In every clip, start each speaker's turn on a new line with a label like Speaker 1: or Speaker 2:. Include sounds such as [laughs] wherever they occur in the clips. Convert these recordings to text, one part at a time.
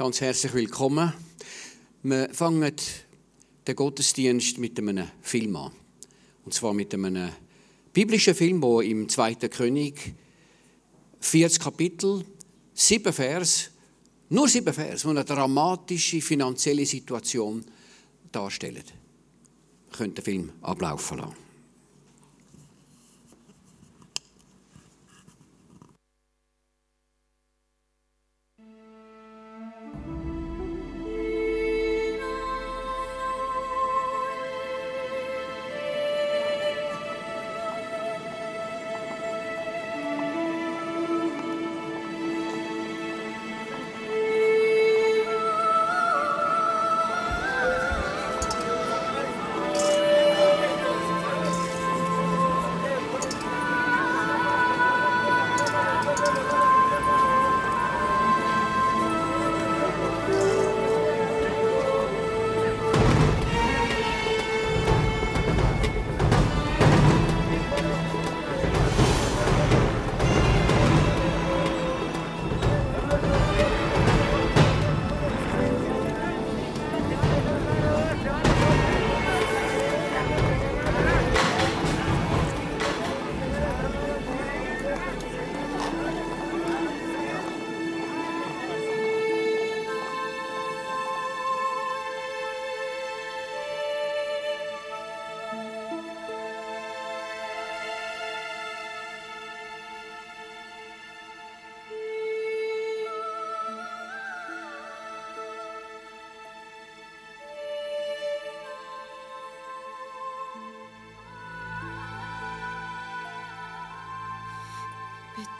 Speaker 1: Ganz herzlich willkommen. Wir fangen den Gottesdienst mit einem Film an. Und zwar mit einem biblischen Film, der im 2. König 40 Kapitel, sieben Vers, nur sieben Vers, die eine dramatische finanzielle Situation darstellen. Ihr den Film ablaufen lassen.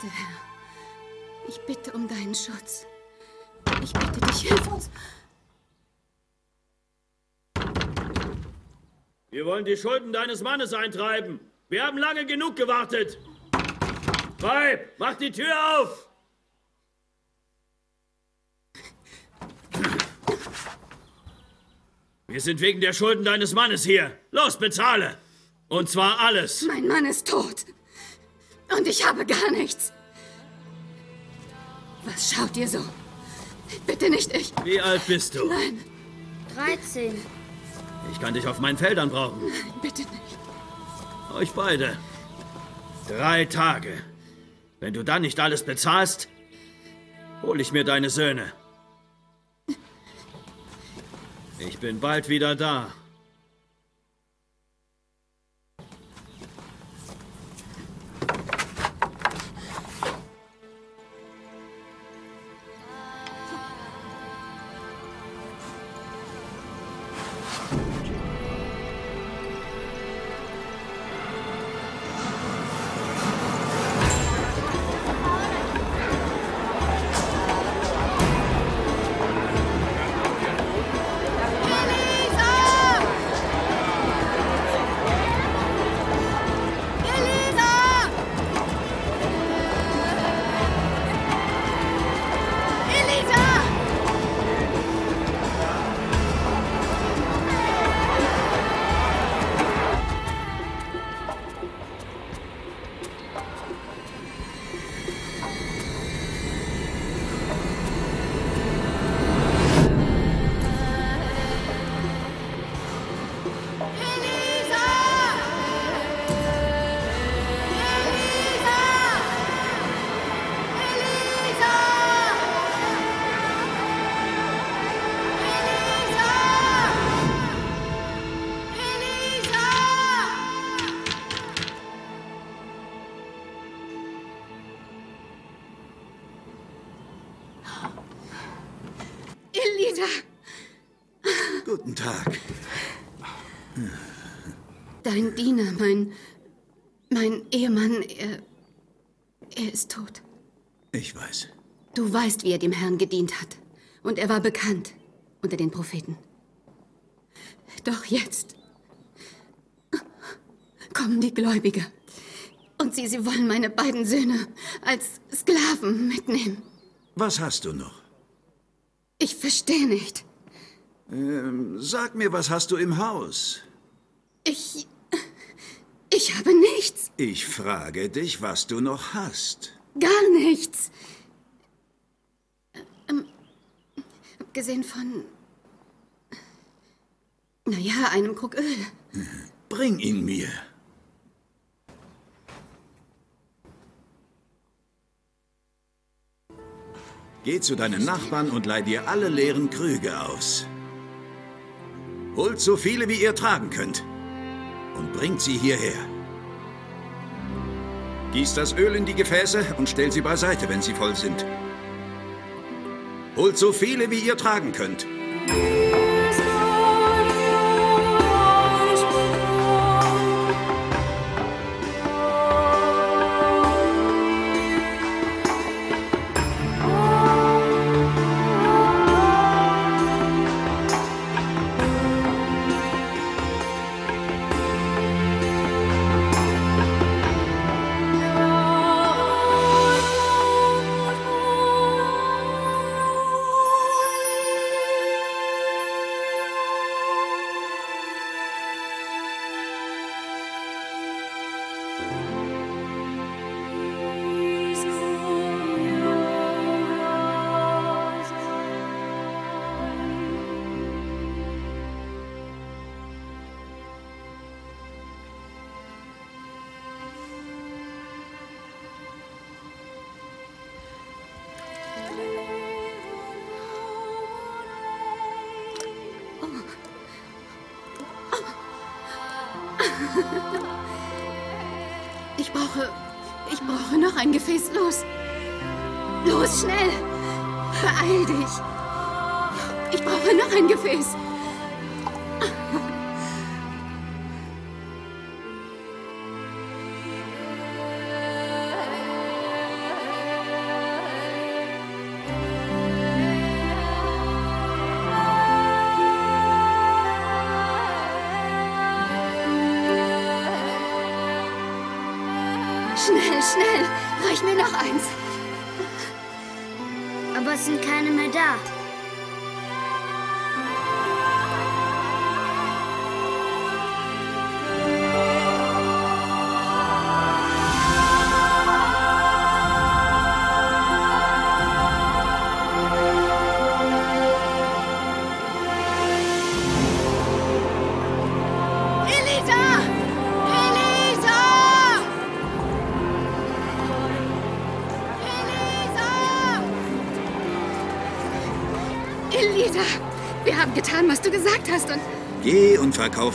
Speaker 2: Bitte, Herr. Ich bitte um deinen Schutz. Ich bitte dich, hilf uns.
Speaker 3: Wir wollen die Schulden deines Mannes eintreiben. Wir haben lange genug gewartet. Weib, mach die Tür auf! Wir sind wegen der Schulden deines Mannes hier. Los, bezahle! Und zwar alles.
Speaker 2: Mein Mann ist tot. Und ich habe gar nichts. Was schaut ihr so? Bitte nicht ich.
Speaker 3: Wie alt bist du?
Speaker 2: Nein.
Speaker 4: 13.
Speaker 3: Ich kann dich auf meinen Feldern brauchen.
Speaker 2: Nein, bitte nicht.
Speaker 3: Euch beide. Drei Tage. Wenn du dann nicht alles bezahlst, hol ich mir deine Söhne. Ich bin bald wieder da.
Speaker 2: Dein Diener, mein. mein Ehemann, er. er ist tot.
Speaker 5: Ich weiß.
Speaker 2: Du weißt, wie er dem Herrn gedient hat. Und er war bekannt unter den Propheten. Doch jetzt kommen die Gläubiger. Und sie, sie wollen meine beiden Söhne als Sklaven mitnehmen.
Speaker 5: Was hast du noch?
Speaker 2: Ich verstehe nicht.
Speaker 5: Ähm, sag mir, was hast du im Haus?
Speaker 2: Ich. Ich habe nichts.
Speaker 5: Ich frage dich, was du noch hast.
Speaker 2: Gar nichts. Ähm, abgesehen von. Naja, einem Krug Öl.
Speaker 5: Bring ihn mir. Geh zu deinen Nachbarn und leih dir alle leeren Krüge aus. Holt so viele, wie ihr tragen könnt. Und bringt sie hierher. Gießt das Öl in die Gefäße und stellt sie beiseite, wenn sie voll sind. Holt so viele, wie ihr tragen könnt.
Speaker 2: Ein Gefäß. Los! Los, schnell! Beeil dich! Ich brauche noch ein Gefäß.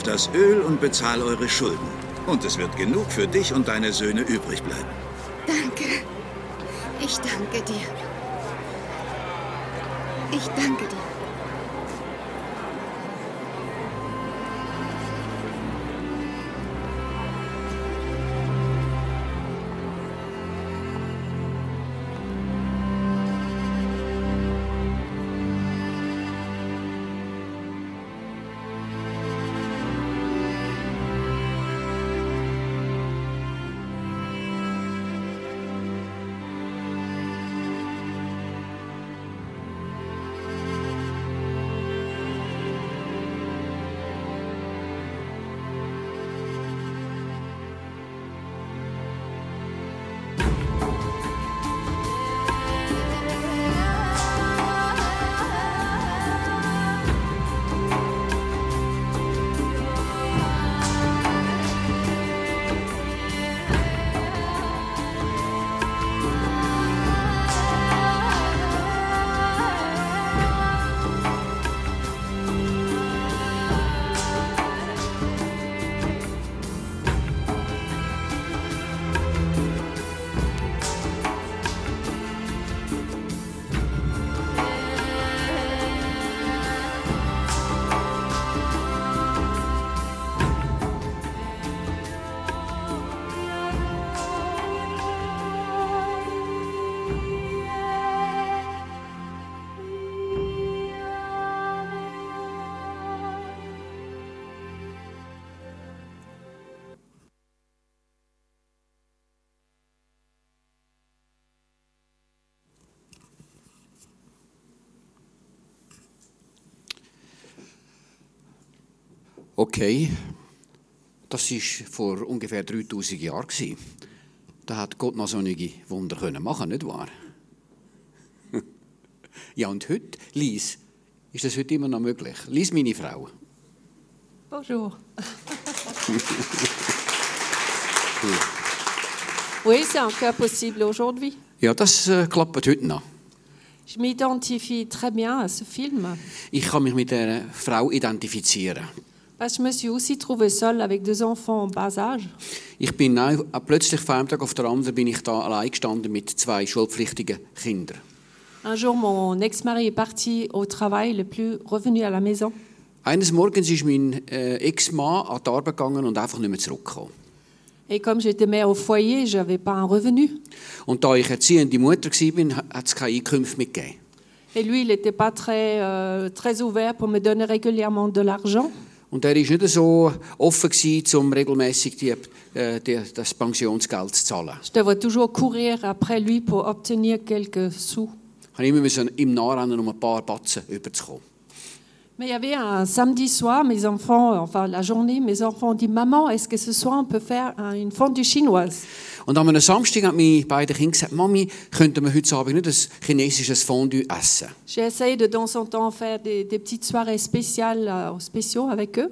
Speaker 5: Das Öl und bezahl eure Schulden. Und es wird genug für dich und deine Söhne übrig bleiben.
Speaker 2: danke. Ich danke dir. Ich danke dir.
Speaker 1: Okay, das war vor ungefähr 3000 Jahren. Da hat Gott noch so einige Wunder können machen, nicht wahr? [laughs] ja, und heute, Lies, Ist das heute immer noch möglich? Lies meine Frau.
Speaker 6: Bonjour. [laughs] oui, c'est encore possible aujourd'hui.
Speaker 1: Ja, das äh, klappt heute noch.
Speaker 6: Je m'identifie très bien à ce film
Speaker 1: Ich kann mich mit der Frau identifizieren.
Speaker 6: Parce que je me suis aussi trouvée seule avec deux enfants en bas âge.
Speaker 1: Ich bin auch, plötzlich von einem Tag auf den anderen bin ich da allein gestanden mit zwei schulpflichtigen Kindern.
Speaker 6: Un jour, mon ex-mari est parti au travail, il n'est plus revenu à la maison.
Speaker 1: Eines Morgens ist mein äh, Ex-Mann an die Arbeit gegangen und einfach nicht mehr zurückgekommen.
Speaker 6: Et comme j'étais mère au foyer, je n'avais pas un revenu.
Speaker 1: Und da ich erziehende Mutter war, hat es keine Einkünfte mehr gegeben.
Speaker 6: Et lui, il n'était pas très, euh, très ouvert pour me donner régulièrement de l'argent.
Speaker 1: Und er war nicht so offen, gewesen, um regelmässig die, äh, die, das Pensionsgeld zu zahlen.
Speaker 6: Je devais toujours courir après lui pour obtenir quelques sous.
Speaker 1: Ich musste immer müssen ihm nachrennen, um ein paar Batzen überzukommen.
Speaker 6: Mais il y avait un samedi soir, mes enfants, enfin la journée, mes enfants ont dit Maman, est-ce que ce soir on peut faire un- une fondue chinoise?
Speaker 1: Und einem Samstag haben meine beiden Kinder gesagt, Mami, könnten wir heute Abend nicht ein chinesisches Fondue essen?
Speaker 6: J'ai essayé de temps en temps faire des, des petites soirées spéciales, euh, spéciaux avec eux.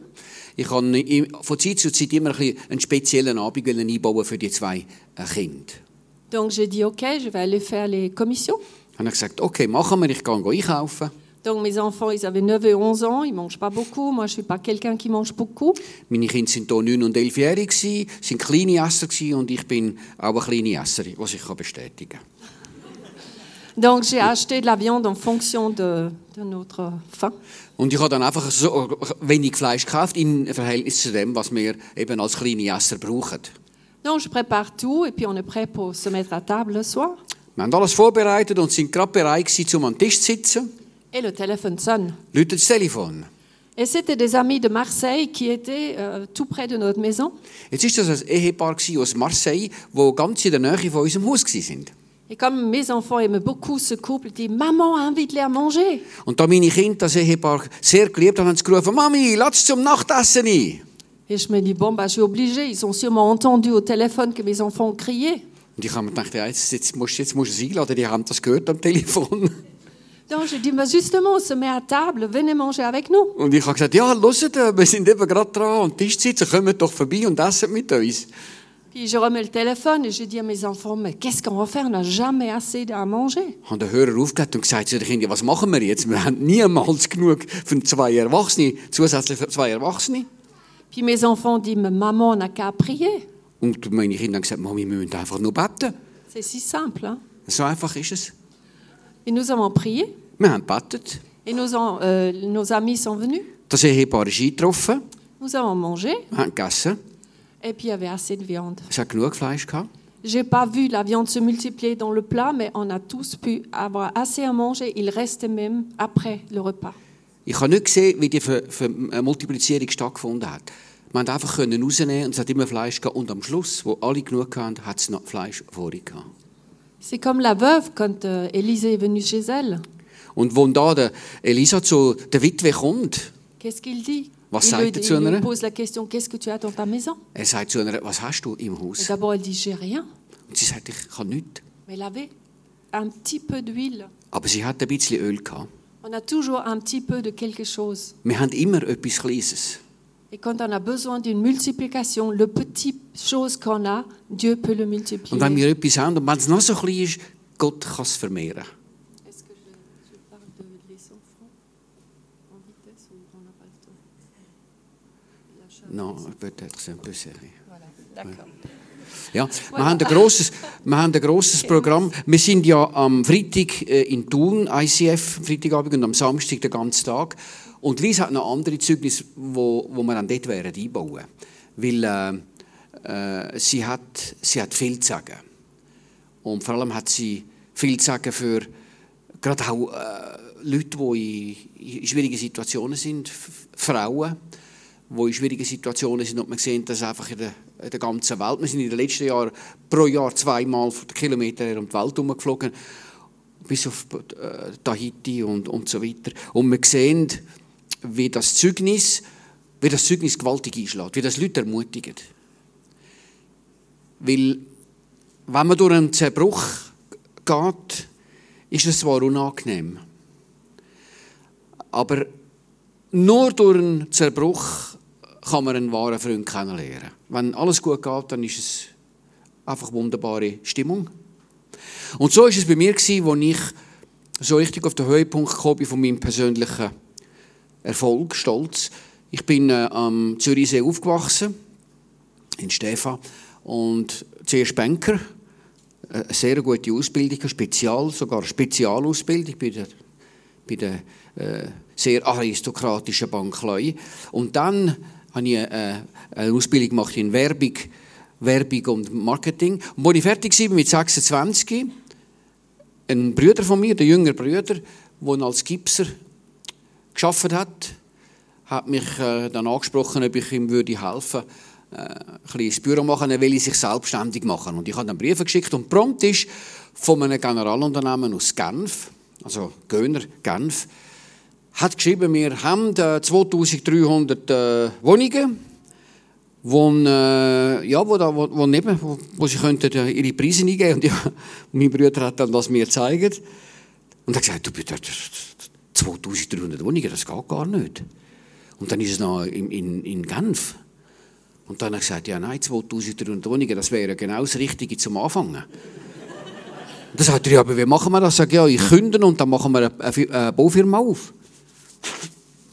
Speaker 1: Ich im- von Zeit zu Zeit immer ein einen speziellen Abend einbauen für die zwei äh, Kinder.
Speaker 6: Donc j'ai dit Ok, je vais aller faire les commissions.
Speaker 1: Dann habe ich gesagt, okay, machen wir, ich gehe einkaufen.
Speaker 6: Donc mes enfants, ils avaient 9 et 11 ans, ils mangent pas beaucoup. Moi, je suis pas quelqu'un qui mange beaucoup.
Speaker 1: Meine Kinder sind hier 9 und 11 Jahre, gewesen, sind kleine Esser gewesen und ich bin auch eine kleine Esserin, was ich kann bestätigen
Speaker 6: Donc j'ai acheté de la viande en fonction de, de notre faim.
Speaker 1: Und ich habe dann einfach so wenig Fleisch gekauft im Verhältnis zu dem, was wir eben als kleine Esser brauchen.
Speaker 6: Donc je prépare tout et puis on est prêt pour se mettre à table le soir.
Speaker 1: Wir haben alles vorbereitet und sind gerade bereit gewesen, um am Tisch zu sitzen.
Speaker 6: Et le téléphone sonne.
Speaker 1: Telefon.
Speaker 6: Et c'était des amis de Marseille qui étaient euh, tout près de notre maison.
Speaker 1: Jetzt ist das ein Ehepaar gewesen aus Marseille, wo ganz in der Nähe von unserem Haus gewesen sind.
Speaker 6: Et comme mes enfants aimaient beaucoup ce couple, ils disaient Maman, invite-les à manger.
Speaker 1: Und da meine Kinder das Ehepaar sehr geliebt haben, haben sie gerufen, Mami, lass zum Nachtessen ein.
Speaker 6: Et je me dis Bon, bah, je suis obligée. Ils ont sûrement entendu au téléphone que mes enfants ont crié.
Speaker 1: Und ich habe mir gedacht, ja, jetzt, jetzt, musst, jetzt musst du es einladen, die haben das gehört am Telefon.
Speaker 6: Donc je dis bah, Justement, on se met à table, venez manger avec nous.
Speaker 1: Und ich habe gesagt, ja, hört, äh, wir sind eben gerade dran am Tisch sitzen, kommt doch vorbei und essen mit uns.
Speaker 6: Puis je remets le téléphone et je dis à mes enfants Mais qu'est-ce qu'on va faire On n'a jamais assez à manger.
Speaker 1: Habe den Hörer aufgelegt und gesagt zu den Kindern, was machen wir jetzt? Wir haben niemals genug für zwei Erwachsene, zusätzlich für zwei Erwachsene.
Speaker 6: Puis mes enfants disent Mais maman, on n'a qu'à prier.
Speaker 1: Und meine Kinder haben gesagt, Mami, wir müssen einfach nur beten.
Speaker 6: C'est si simple. Hein?
Speaker 1: So einfach ist es.
Speaker 6: Et nous avons prié.
Speaker 1: Wir haben gebetet.
Speaker 6: Et nos, euh, nos amis sont venus.
Speaker 1: Das Ehepaar ist eingetroffen,
Speaker 6: Nous avons mangé.
Speaker 1: wir haben gegessen.
Speaker 6: Et puis il y avait assez de viande.
Speaker 1: Es hat genug Fleisch gehabt.
Speaker 6: J'ai pas vu la viande se multiplier dans le plat, mais on a tous pu avoir assez à manger. Il restait même après le repas.
Speaker 1: Ich habe nicht gesehen, wie die Ver Ver äh, Multiplizierung stattgefunden hat. Wir haben einfach rausnehmen und es hat immer Fleisch gehabt. Und am Schluss, wo alle genug hatten, hat es noch Fleisch vorher gehabt.
Speaker 6: C'est comme la veuve quand euh, Élisée est venue chez elle.
Speaker 1: Und wo da der Elisa zu der Witwe kommt,
Speaker 6: Qu'est-ce qu'il dit?
Speaker 1: Was
Speaker 6: il,
Speaker 1: sagt
Speaker 6: lui,
Speaker 1: er zu
Speaker 6: il lui
Speaker 1: einer?
Speaker 6: pose la question Qu'est-ce que tu as dans ta maison?
Speaker 1: Er sagt zu einer, was hast du im
Speaker 6: Et
Speaker 1: Haus?
Speaker 6: D'abord, elle dit J'ai rien.
Speaker 1: Und sie sagt, ich habe nichts.
Speaker 6: Mais elle avait un petit peu d'huile.
Speaker 1: Aber sie hat ein bisschen Öl gehabt.
Speaker 6: On a toujours un petit peu de quelque chose.
Speaker 1: Wir haben immer etwas Kleines.
Speaker 6: Et quand on a besoin d'une multiplication, le petit chose qu'on a, Dieu peut le multiplier.
Speaker 1: Und wenn wir etwas haben, und wenn es noch so klein ist, Gott kann es vermehren. Non, peut-être c'est un peu serré.
Speaker 6: Voilà, d'accord.
Speaker 1: Ja, wir haben ein grosses, wir haben ein grosses Programm. Wir sind ja am Freitag äh, in Thun, ICF, Freitagabend und am Samstag den ganzen Tag. Und Lies hat noch andere Zeugnisse, wo, wo wir dann dort wären einbauen. Weil äh, äh, sie, hat, sie hat viel zu sagen. Und vor allem hat sie viel zu sagen für gerade auch äh, Leute, die in, in schwierigen Situationen sind, F- Frauen, die in schwierigen Situationen sind und man sieht das einfach in der, in der ganzen Welt. Wir sind in den letzten Jahren pro Jahr zweimal von den Kilometern um die Welt herumgeflogen, bis auf äh, Tahiti und, und so weiter. Und wir sehen, wie das Zeugnis, wie das Zeugnis gewaltig einschlägt, wie das Leute ermutigt. Weil, wenn man durch einen Zerbruch geht, ist es zwar unangenehm. Aber nur durch einen Zerbruch kann man einen wahren Freund kennenlernen. Wenn alles gut geht, dann ist es einfach wunderbare Stimmung. Und so ist es bei mir als ich so richtig auf den Höhepunkt gekommen bin von meinem persönlichen Erfolg, Stolz. Ich bin äh, am Zürichsee aufgewachsen, in Stefan, und zuerst Banker, äh, eine sehr gute Ausbildung, Spezial, sogar Spezialausbildung bei der, bei der äh, sehr aristokratischen Bank Leu. Und dann habe ich äh, eine Ausbildung gemacht in Werbung, Werbung und Marketing. Und als ich fertig war mit 26, ein Bruder von mir, der jüngere Bruder, der als Gipser geschafft hat, hat mich äh, dann angesprochen, ob ich ihm würde helfen würde, äh, ein kleines Büro machen, er will sich selbstständig machen. Und ich habe dann Briefe geschickt und prompt ist von einem Generalunternehmen aus Genf, also Göner Genf, hat geschrieben, wir haben 2300 äh, Wohnungen, wo, äh, ja, wo, da, wo, wo, neben, wo, wo sie könnten ihre Preise eingeben und ja, [laughs] mein Bruder hat dann das mir gezeigt und er hat gesagt, du bist 2300 Wohnungen, das geht gar nicht. Und dann ist es noch in, in, in Genf. Und dann hat er gesagt, ja nein, 2300 Wohnungen, das wäre genau das Richtige zum Anfangen. Und dann sagt er, ja, aber wie machen wir das? Ich sage, ja, ich künde und dann machen wir eine, eine Baufirma auf.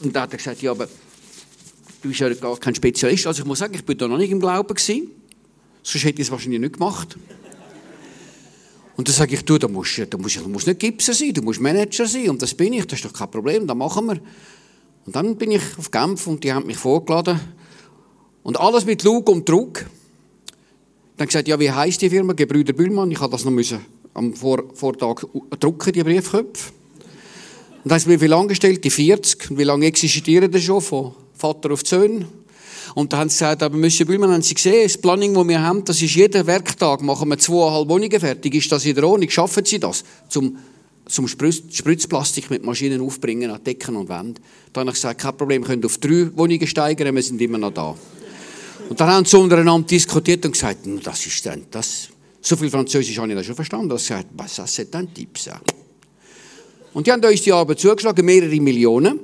Speaker 1: Und dann hat er gesagt, ja, aber du bist ja gar kein Spezialist. Also ich muss sagen, ich bin da noch nicht im Glauben gewesen. Sonst hätte ich es wahrscheinlich nicht gemacht. Und dann sage ich, du, da musst, da musst, du musst nicht Gipser sein, du musst Manager sein. Und das bin ich, das ist doch kein Problem, das machen wir. Und dann bin ich auf Genf und die haben mich vorgeladen. Und alles mit Lug und Druck. Dann gesagt, ja, wie heisst die Firma? Gebrüder Bühlmann. Ich habe das noch müssen am Vor Vortag drucken, die Briefköpfe. Und dann haben sie mir wie lange gestellt? Die 40. Und wie lange existieren die schon? Von Vater auf Söhne. Und da haben sie gesagt, aber Monsieur Bühlmann, haben Sie gesehen, das Planning, das wir haben, das ist jeden Werktag, machen wir zweieinhalb Wohnungen fertig. Ist das in der Ordnung? Schaffen Sie das? Zum, zum Spritz, Spritzplastik mit Maschinen aufbringen an Decken und Wänden. Da habe ich gesagt, kein Problem, wir können auf drei Wohnungen steigern, wir sind immer noch da. Und dann haben sie untereinander diskutiert und gesagt, das ist dann das. So viel Französisch habe ich da schon verstanden. sie gesagt, was ist denn Tipps? Und die haben uns die Arbeit zugeschlagen, mehrere Millionen.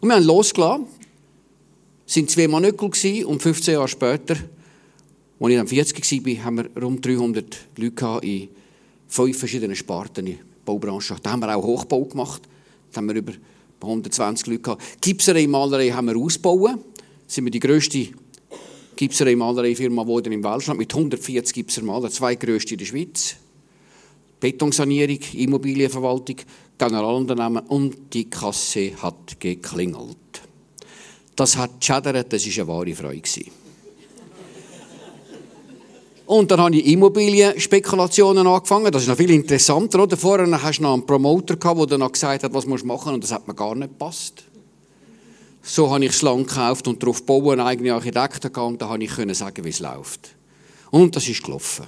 Speaker 1: Und wir haben losgelassen sind zwei Monate und 15 Jahre später, als ich dann 40 war, haben wir rund 300 Leute in fünf verschiedenen Sparten in der Baubranche. Da haben wir auch Hochbau gemacht. Da haben wir über 120 Leute gehabt. Gipserei, Malerei haben wir ausgebaut. Da sind wir die grösste Gipserei, Malerei-Firma geworden im Weltschland mit 140 Gipsermalern, zwei grösste in der Schweiz. Betonsanierung, Immobilienverwaltung, Generalunternehmen und die Kasse hat geklingelt. Das hat geschädert, das war eine wahre Freude. Und dann habe ich Immobilienspekulationen angefangen. Das ist noch viel interessanter. Oder? Vorher hast du noch einen Promoter gehabt, der dann noch gesagt hat, was du machen, und das hat mir gar nicht gepasst. So habe ich es lang gekauft und darauf bauen, eigene Architekten gehabt, und da habe ich sagen, wie es läuft. Und das ist gelaufen.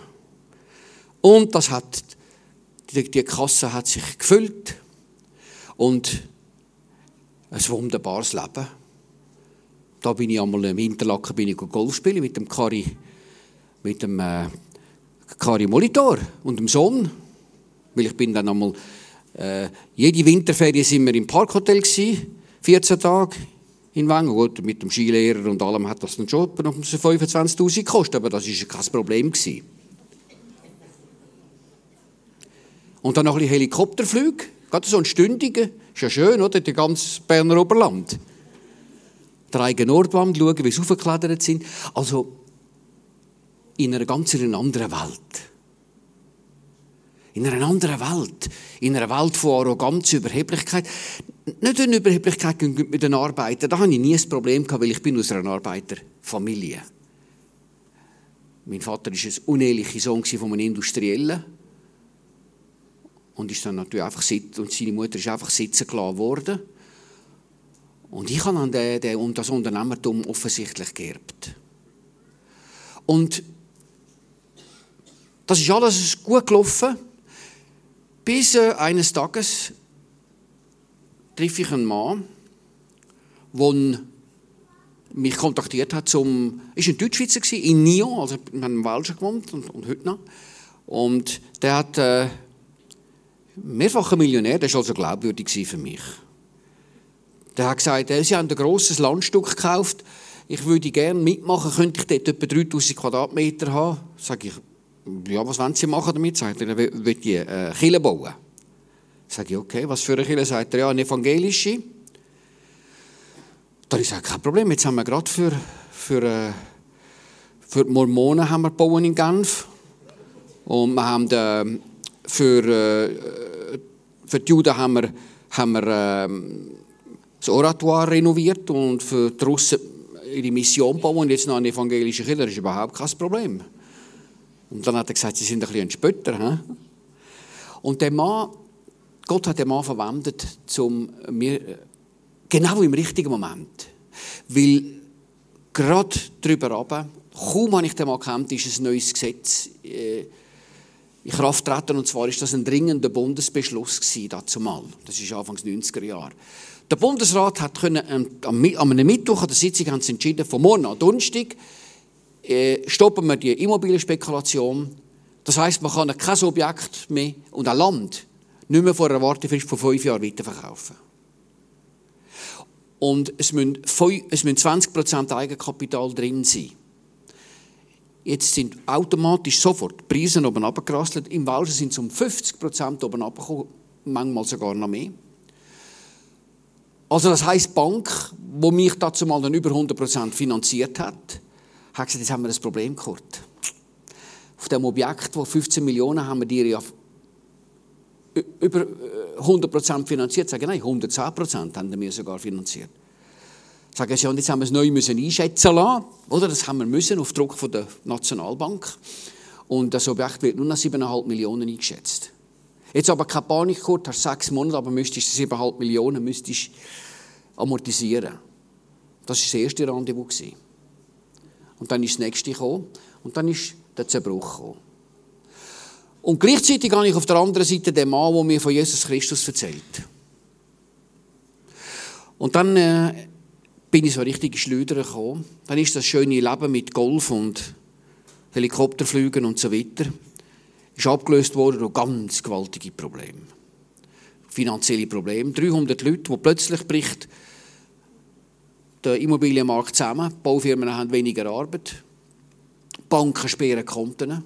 Speaker 1: Und das hat, die, die Kasse hat sich gefüllt und ein wunderbares Leben. Da bin ich einmal im Interlaken bin ich Golf spielen mit dem Kari, mit dem äh, Kari Molitor und dem Sohn. Weil ich bin dann einmal, äh, jede Winterferie sind wir im Parkhotel gewesen, 14 Tage in Wengen. Gut, mit dem Skilehrer und allem hat das dann schon noch 25'000 gekostet, aber das war kein Problem. Gewesen. Und dann noch ein bisschen Helikopterflüge, gerade so ein stündiger, ist ja schön, oder, die ganze Berner Oberland der eigenen Nordwand schauen, wie sie aufgeklettert sind. Also in einer ganz anderen Welt. In einer anderen Welt. In einer Welt von Arroganz, Überheblichkeit. Nicht eine Überheblichkeit mit den Arbeitern. Da hatte ich nie ein Problem, weil ich bin aus einer Arbeiterfamilie. Mein Vater war ein unehrlicher Sohn von einem Industriellen. Und, ist dann natürlich einfach sit und seine Mutter ist einfach sitzen gelassen worden. Und ich habe den, das Unternehmertum offensichtlich geerbt. Und das ist alles gut gelaufen, bis äh, eines Tages treffe ich einen Mann, der mich kontaktiert hat zum, ist ein Deutschschweizer gewesen, in Nyon, also in einem Welschen gewohnt und, und heute noch. Und der hat äh, mehrfacher Millionär, der war also glaubwürdig für mich Der hat gesagt, äh, sie haben ein grosses Landstück gekauft. Ich würde gerne mitmachen. Könnte ich dort etwa 3000 Quadratmeter haben? Sag ich, ja, was wollen Sie machen damit? Sagt er, will die äh, Kille bauen. Sag ich, okay, was für eine Kille? Sagt er, ja, eine evangelische. Dann ich gesagt, kein Problem, jetzt haben wir gerade für, für, äh, für die Mormonen haben wir bauen in Genf. Und wir haben für, äh, für die Juden haben wir, haben wir äh, das Oratoire renoviert und für die Russen ihre Mission bauen und jetzt noch eine evangelische Kirche, das ist überhaupt kein Problem. Und dann hat er gesagt, sie sind ein bisschen ein Spötter. He? Und der Mann, Gott hat den Mann verwendet, zum mir genau im richtigen Moment. Weil gerade darüber runter, kaum habe ich den Mann gekannt, ist ein neues Gesetz äh, in Kraft treten. Und zwar ist das ein dringender Bundesbeschluss gewesen, dazu mal. Das ist Anfangs 90er Jahre. Der Bundesrat hat können, am, einem Mittwoch an der Sitzung haben sie entschieden, von morgen an Donnerstag äh, stoppen wir die Immobilienspekulation. Das heißt, man kann kein Objekt mehr und ein Land nicht mehr vor einer Wartefrist von fünf Jahren weiterverkaufen. Und es müssen, es müssen 20% Eigenkapital drin sein. Jetzt sind automatisch sofort die Preise oben runtergerasselt. Im Walser sind es um 50% oben runtergekommen, manchmal sogar noch mehr. Also das heisst, die Bank, die mich dazu mal dann über 100% finanziert hat, hat gesagt, jetzt haben wir ein Problem gehabt. Auf dem Objekt, das 15 Millionen haben wir dir ja über 100% äh, finanziert. Sagen, nein, 110% haben wir sogar finanziert. Sagen sie, und jetzt haben wir es neu müssen einschätzen lassen. Oder? Das haben wir müssen auf Druck von der Nationalbank. Und das Objekt wird nur nach 7,5 Millionen eingeschätzt. Jetzt aber keine Panik gehabt, hast sechs Monate, aber müsstest 7,5 Millionen müsstest amortisieren. Das war das erste Rendezvous. Und dann ist das nächste gekommen und dann ist der Zerbruch gekommen. Und gleichzeitig habe ich auf der anderen Seite den Mann, der mir von Jesus Christus erzählt. Und dann äh, bin ich so richtig in Schleuder gekommen. Dann ist das schöne Leben mit Golf und Helikopterflügen und so weiter ist abgelöst worden durch ganz gewaltige Probleme. Finanzielle Probleme. 300 Leute, die plötzlich bricht der Immobilienmarkt zusammen. Die Baufirmen haben weniger Arbeit. Banken sperren Konten.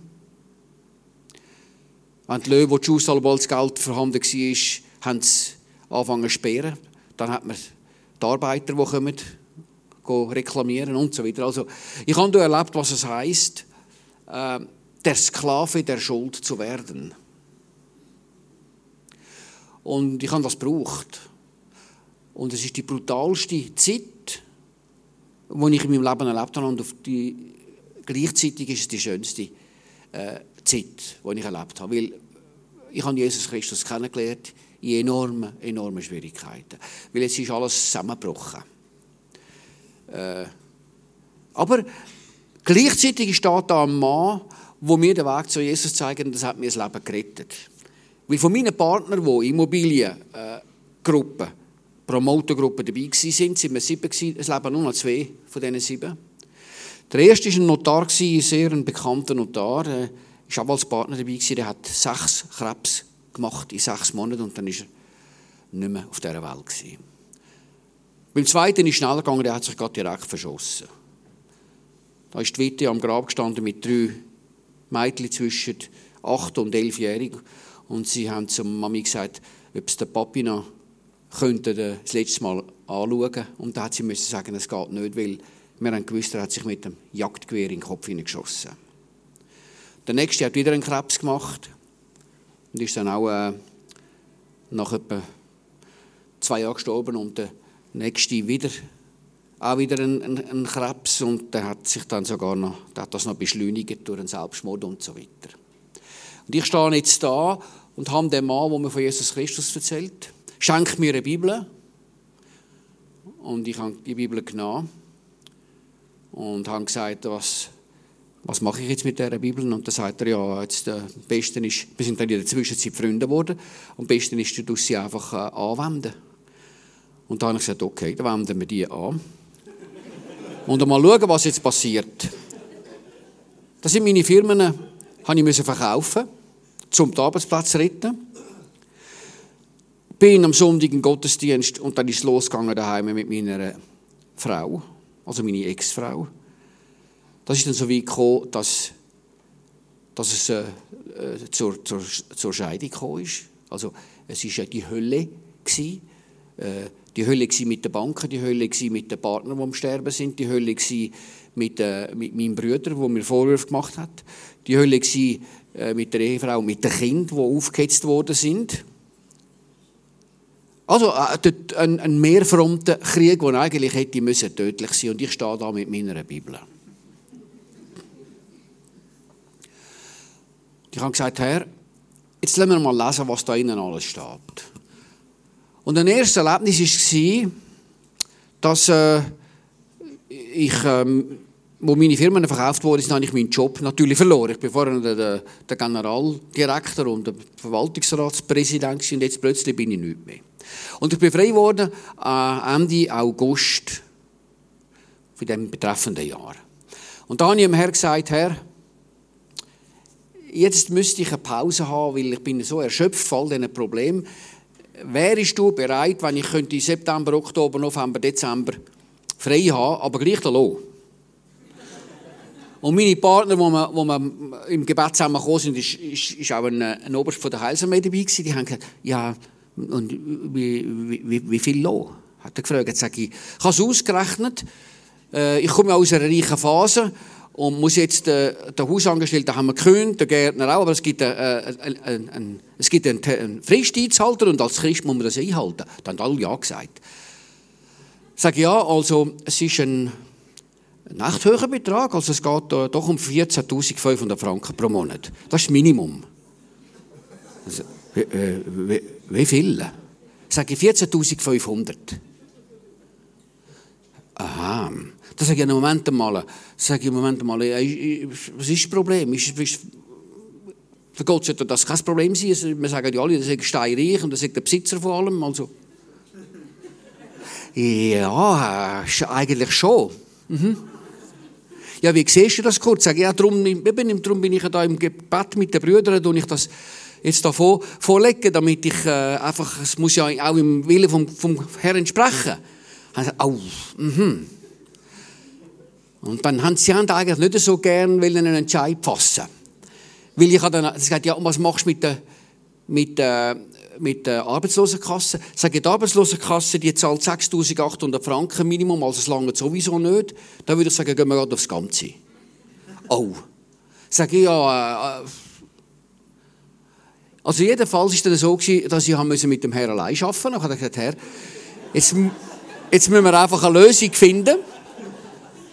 Speaker 1: Wenn die Löwen, wo die Schussallball Geld vorhanden war, haben sie angefangen zu sperren. Dann hat man die Arbeiter, die kommen, reklamieren und so weiter. Also, ich habe erlebt, was es heisst, äh, der Sklave der Schuld zu werden. Und ich habe das gebraucht. Und es ist die brutalste Zeit, die ich in meinem Leben erlebt habe. Und auf die, gleichzeitig ist es die schönste äh, Zeit, die ich erlebt habe. Weil ich habe Jesus Christus kennengelernt in enormen, enormen Schwierigkeiten. Weil jetzt ist alles zusammengebrochen. Äh, aber gleichzeitig steht da ein Mann, wo mir den Weg zu Jesus zeigen, das hat mir das Leben gerettet. Weil von meinen Partnern, die Immobiliengruppen, äh, Promotergruppen dabei waren, sind wir sieben gewesen. Es leben nur noch zwei von diesen sieben. Der erste war ein Notar, ein sehr ein bekannter Notar. Er war auch als Partner dabei. Der hat sechs Krebs gemacht in sechs Monaten und dann war er nicht mehr auf dieser Welt. Gewesen. Beim zweiten ist schneller gegangen, der hat sich gerade direkt verschossen. Da ist die Witte am Grab gestanden mit drei Mädchen zwischen 8 und 11-jährig. Und sie haben zur Mami gesagt, ob es der Papi noch könnte das letzte Mal anschauen. Und da hat sie müssen sagen, es geht nicht, weil wir haben gewusst, er hat sich mit dem Jagdgewehr in den Kopf hineingeschossen. Der nächste hat wieder einen Krebs gemacht und ist dann auch äh, nach etwa zwei Jahren gestorben und der nächste wieder auch wieder ein, ein, ein, Krebs und der hat sich dann sogar noch, der hat das noch beschleunigt durch einen Selbstmord und so weiter. Und ich stehe jetzt da und habe dem Mann, der mir von Jesus Christus erzählt, schenkt mir eine Bibel und ich habe die Bibel genommen und habe gesagt, was, was mache ich jetzt mit dieser Bibel? Und dann sagt er, ja, jetzt, äh, am ist, wir sind dann in der Zwischenzeit Freunde geworden, am besten ist, du sie einfach äh, anwenden. Und dann habe ich gesagt, okay, dann wenden wir die an. Und mal schauen, was jetzt passiert. Das sind meine Firmen, habe ich verkaufen, um den Arbeitsplatz zu retten. bin am Sonntag im Gottesdienst und dann ist es losgegangen daheim mit meiner Frau, also meine Ex-Frau. Das ist dann so weit gekommen, dass, dass es äh, äh zur, zur, zur Scheidung gekommen ist. Also es war ja die Hölle. Gewesen. Äh, die Hölle mit den Banken, die Hölle mit den Partnern, die am Sterben sind, die Hölle mit, äh, mit meinem Bruder, der mir Vorwürfe gemacht hat, die Hölle äh, mit der Ehefrau, mit den Kindern, die aufgehetzt worden sind. Also äh, ein, ein Mehrfrontenkrieg, der eigentlich hätte müssen tödlich sein und ich stehe da mit meiner Bibel. Ich habe gesagt, Herr, jetzt lassen wir mal lesen, was da innen alles steht. Und ein erstes Erlebnis war, dass äh, ich, ähm, wo meine Firma verkauft wurde, habe ich meinen Job natürlich verloren. Ich bin vorher der, der Generaldirektor und der Verwaltungsratspräsident und jetzt plötzlich bin ich nicht mehr. Und ich bin frei geworden äh, Ende August für dem betreffenden Jahr. Und da habe ich dem Herrn gesagt, Herr, jetzt müsste ich eine Pause haben, weil ich bin so erschöpft von all diesen Problemen. Wärst du bereit, wenn ich könnte September, Oktober, November, Dezember frei haben, aber gleich lassen? Und meine Partner, wo wir, wo wir im Gebet zusammengekommen sind, ist, ist, ist auch ein, ein Oberst von der Heilsarmee dabei gewesen. Die haben gesagt, ja, und wie, wie, wie viel Lohn? Hat er gefragt. Sag ich, ich habe es ausgerechnet. Äh, ich komme aus einer reichen Phase und muss jetzt äh, den Hausangestellten haben wir gekündigt, den Gärtner auch, aber es gibt, äh, ein, ein, es gibt einen, einen Frist und als Christ muss man das einhalten. Dann haben alle Ja gesagt. Ich sage ja, also es ist ein, ein echt Betrag, also es geht äh, doch um 14'500 Franken pro Monat. Das ist das Minimum. Also, wie, äh, wie, wie viel? Sage ich 14.500. Aha. Da sage ich, Moment mal, sage ich, Moment mal, was ist das Problem? Ist, ist, für Gott sollte das kein Problem sein. Also, wir sagen ja alle, das ist steinreich und das ist der Besitzer vor allem. Also. Ja, eigentlich schon. Mhm. Ja, wie siehst du das kurz? Sag ich, ja, darum, darum bin ich ja da im Gebet mit den Brüdern, und ich das jetzt da vor, vorlegen, damit ich äh, einfach, es muss ja auch im Willen vom, vom Herrn entsprechen. Also, oh, mhm. Und dann haben sie eigentlich nicht so gern einen Entscheid fassen. Weil ich dann gesagt, ja, und was machst du mit der, mit der, mit der Arbeitslosenkasse? Ich, die Arbeitslosenkasse, die zahlt 6'800 Franken Minimum, also es lange sowieso nicht. Dann würde ich sagen, gehen wir gerade aufs Ganze. Oh. Sage ich, ja, äh, also jedenfalls war es so, dass ich mit dem Herrn allein arbeiten musste. Dann habe ich gesagt, Herr, jetzt, jetzt müssen wir einfach eine Lösung finden.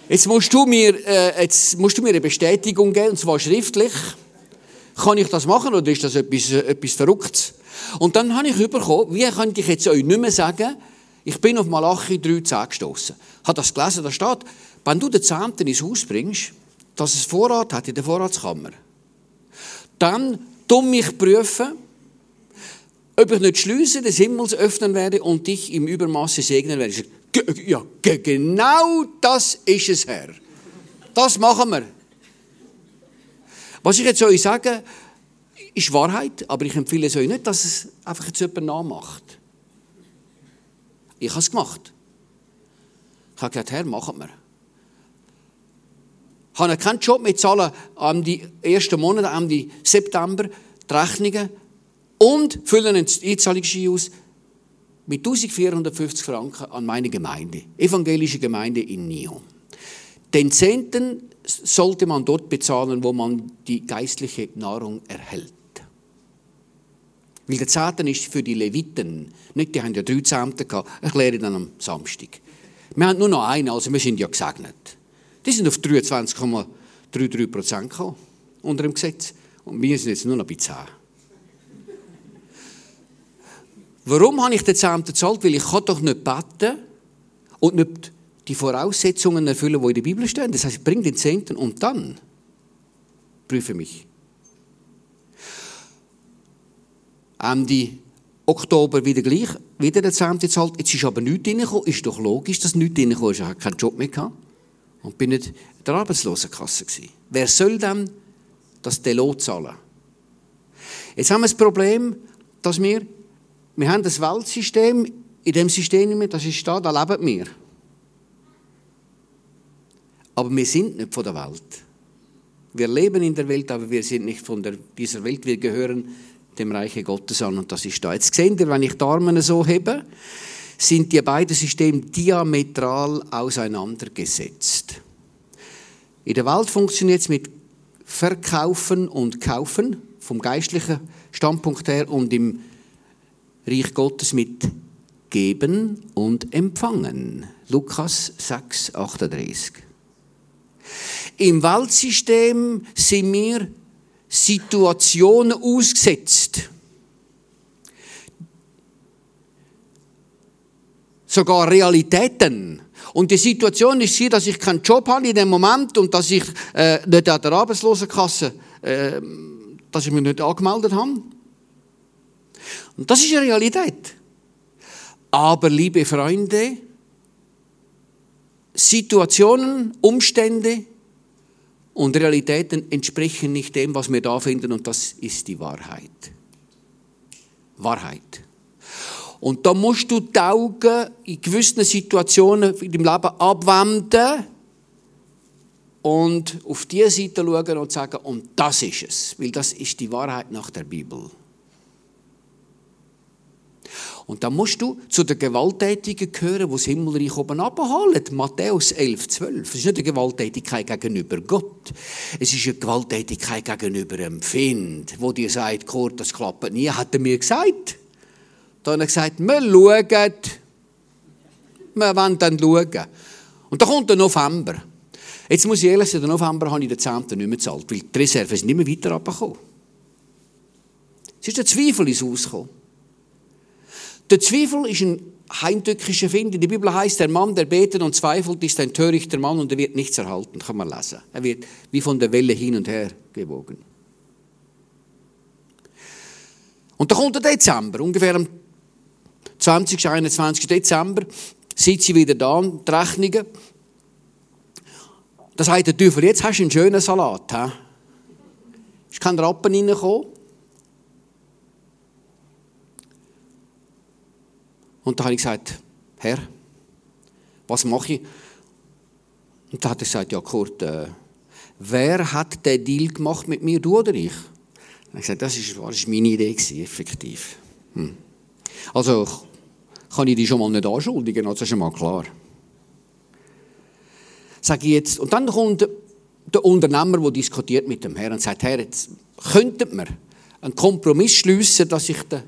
Speaker 1: Jetzt musst du mir, äh, jetzt musst du mir eine Bestätigung geben, und zwar schriftlich. Kann ich das machen oder ist das etwas, äh, etwas Verrücktes? Und dann habe ich bekommen, wie könnte ich jetzt euch nicht mehr sagen, ich bin auf Malachi 3,10 gestoßen. Habe das gelesen, da steht, wenn du den Zehnten ins Haus bringst, dass es Vorrat hat in der Vorratskammer, dann dumm mich prüfen, ob ich nicht Schlüsse des Himmels öffnen werde und dich im Übermaße segnen werde. Ja, genau das ist es, Herr. Das machen wir. Was ich jetzt euch sage, ist Wahrheit, aber ich empfehle es euch nicht, dass es einfach jetzt jemand nachmacht. Ich habe es gemacht. Ich habe gesagt, Herr, machen wir habe keinen Job mehr zahlen am ersten Monate, am September, die Rechnungen und füllen einen Einzahlungsschein aus mit 1450 Franken an meine Gemeinde, evangelische Gemeinde in Nyon. Den Zehnten sollte man dort bezahlen, wo man die geistliche Nahrung erhält. Weil der Zehnten ist für die Leviten, nicht, die haben ja drei Zehnten gehabt, erkläre dann am Samstag. Wir haben nur noch einen, also wir sind ja gesegnet. Die sind auf 23,33 Prozent gekommen, unter dem Gesetz. Und wir sind jetzt nur noch bei 10. Warum habe ich den Zehnten gezahlt? Weil ich doch nicht beten und nicht die Voraussetzungen erfüllen, die in der Bibel stehen. Das heißt, ich bringe den Zehnten und dann prüfe mich. Ende Oktober wieder gleich, wieder der Zehnte zahlt. Jetzt ist aber nichts reingekommen. Ist doch logisch, dass nichts reingekommen ist. Ich habe keinen Job mehr gehabt und bin nicht in der Arbeitslosenkasse gewesen. Wer soll dann das Delot zahlen? Jetzt haben wir das Problem, dass wir wir haben das Weltsystem, in dem System, das ist da, da leben wir. Aber wir sind nicht von der Welt. Wir leben in der Welt, aber wir sind nicht von dieser Welt. Wir gehören dem Reiche Gottes an und das ist da. Jetzt seht ihr, wenn ich die Arme so hebe, sind die beiden Systeme diametral auseinandergesetzt. In der Welt funktioniert es mit Verkaufen und Kaufen, vom geistlichen Standpunkt her, und im Reich Gottes mit Geben und Empfangen. Lukas 6, 38. Im Weltsystem sind wir Situationen ausgesetzt. Sogar Realitäten. Und die Situation ist sie, dass ich keinen Job habe in dem Moment und dass ich äh, nicht an der Arbeitslosenkasse, äh, dass ich mich nicht angemeldet habe. Und das ist eine Realität. Aber liebe Freunde, Situationen, Umstände und Realitäten entsprechen nicht dem, was wir da finden, und das ist die Wahrheit. Wahrheit. Und da musst du die Augen in gewissen Situationen in deinem Leben abwenden und auf diese Seite schauen und sagen, und das ist es, weil das ist die Wahrheit nach der Bibel. Und dann musst du zu den Gewalttätigen gehören, die das Himmelreich oben abholen. Matthäus 11, 12. Es ist nicht eine Gewalttätigkeit gegenüber Gott. Es ist eine Gewalttätigkeit gegenüber einem Find, wo dir sagt, Kurt, das klappt nie, hat er mir gesagt. Da hat er gesagt, wir schauen. Wir wollen dann schauen. Und dann kommt der November. Jetzt muss ich ehrlich sagen, der November habe ich den 10. nicht mehr gezahlt, weil die Reserven sind nicht mehr weiter abgekommen. Es ist der Zweifel ins Haus gekommen. Der Zweifel ist ein heimtückischer Find. In der Bibel heißt, der Mann, der betet und zweifelt, ist ein törichter Mann und er wird nichts erhalten. Kann man lesen. Er wird wie von der Welle hin und her gewogen. Und dann kommt der Dezember, ungefähr am 20. 21. Dezember, sitzt sie wieder da, die Rechnungen. Da sagt der Teufel, jetzt hast du einen schönen Salat. He? Ist kein Rappen reingekommen. Und da habe ich gesagt, Herr, was mache ich? Und da hat er gesagt, ja Kurt, äh, wer hat den Deal gemacht mit mir, du oder ich? Und ich gesagt, das ist meine Idee gewesen, effektiv. Hm. Also kann ich dich schon mal nicht anschuldigen, das ist schon mal klar. Sag ich jetzt, und dann kommt der Unternehmer, der diskutiert mit dem Herrn und sagt, Herr, jetzt könnten wir einen Kompromiss schließen, dass ich den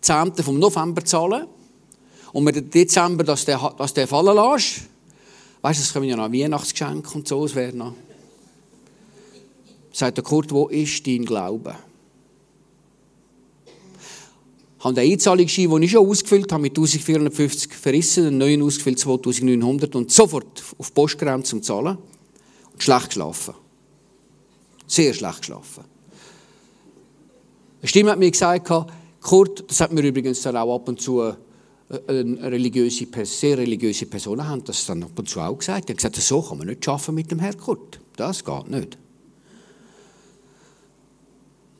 Speaker 1: 10. vom November zahle und mir den Dezember, dass der, dass der fallen lässt. Weißt du, es kommen ja noch Weihnachtsgeschenke und so, es wäre noch. Sagt der Kurt, wo ist dein Glaube? Ich habe den Einzahlungsschein, den ich schon ausgefüllt habe, mit 1450 verrissen, einen neuen ausgefüllt 2900 und sofort auf die Post gerannt zum Zahlen und schlecht geschlafen. Sehr schlecht geschlafen. Eine Stimme hat mir gesagt, Kurt, das hat mir übrigens dann auch ab und zu religiöse, sehr religiöse Personen haben das dann ab und zu auch gesagt. Die haben gesagt, so kann man nicht schaffen mit dem Herr Kurt. Das geht nicht.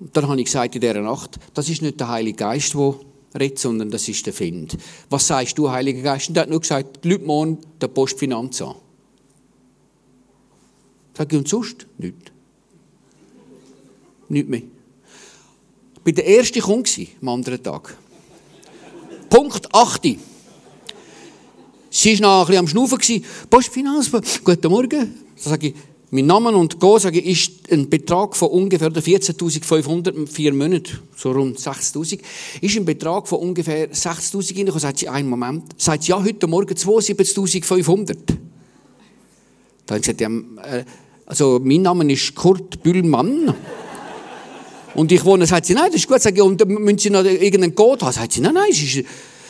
Speaker 1: Und dann habe ich gesagt in dieser Nacht, das ist nicht der Heilige Geist, der redet, sondern das ist der Find. Was sagst du, Heiliger Geist? Und er hat nur gesagt, Leute morgen der Postfinanz an. Sag ich, und sonst? Nichts. Nichts mehr. Ich war der erste Kunde am anderen Tag. Punkt 8. Sie war noch ein bisschen am Schnaufen. Postfinanz, guten Morgen. Da sage ich, mein Name und Go sage ich, ist ein Betrag von ungefähr 14.500 vier Monaten, so rund 6.000, ist ein Betrag von ungefähr 6.000 reingekommen. Sagt sie, einen Moment. Sagt sie, ja, heute Morgen 72.500. Da habe ich gesagt, ja, äh, also mein Name ist Kurt Bühlmann. Und ich wohne, sagt sie, nein, das ist gut. Sag ich, und müssen Sie noch irgendeinen Code haben? Sagt sie, nein, nein, ist,